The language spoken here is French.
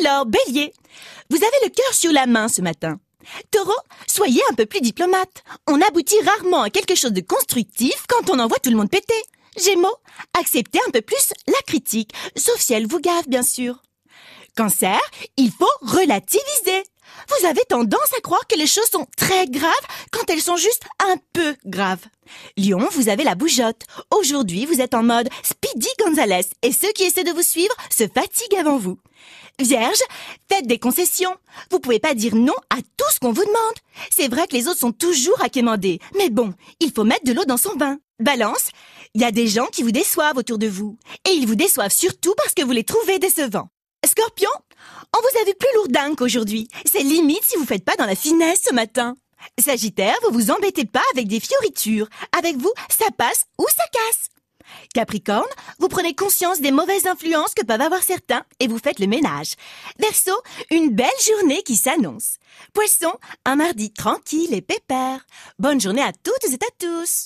Alors, bélier, vous avez le cœur sur la main ce matin. Taureau, soyez un peu plus diplomate. On aboutit rarement à quelque chose de constructif quand on envoie tout le monde péter. Gémeaux, acceptez un peu plus la critique, sauf si elle vous gave, bien sûr. Cancer, il faut relativiser. Vous avez tendance à croire que les choses sont très graves quand elles sont juste un peu graves. Lion, vous avez la bougeotte. Aujourd'hui, vous êtes en mode Speedy Gonzales et ceux qui essaient de vous suivre se fatiguent avant vous. Vierge, faites des concessions. Vous pouvez pas dire non à tout ce qu'on vous demande. C'est vrai que les autres sont toujours à quémander, mais bon, il faut mettre de l'eau dans son vin. Balance, il y a des gens qui vous déçoivent autour de vous. Et ils vous déçoivent surtout parce que vous les trouvez décevants. Scorpion, on vous a vu plus lourdingue qu'aujourd'hui. C'est limite si vous faites pas dans la finesse ce matin. Sagittaire, vous vous embêtez pas avec des fioritures. Avec vous, ça passe ou ça casse. Capricorne, vous prenez conscience des mauvaises influences que peuvent avoir certains et vous faites le ménage. Verseau, une belle journée qui s'annonce. Poisson, un mardi tranquille et pépère. Bonne journée à toutes et à tous.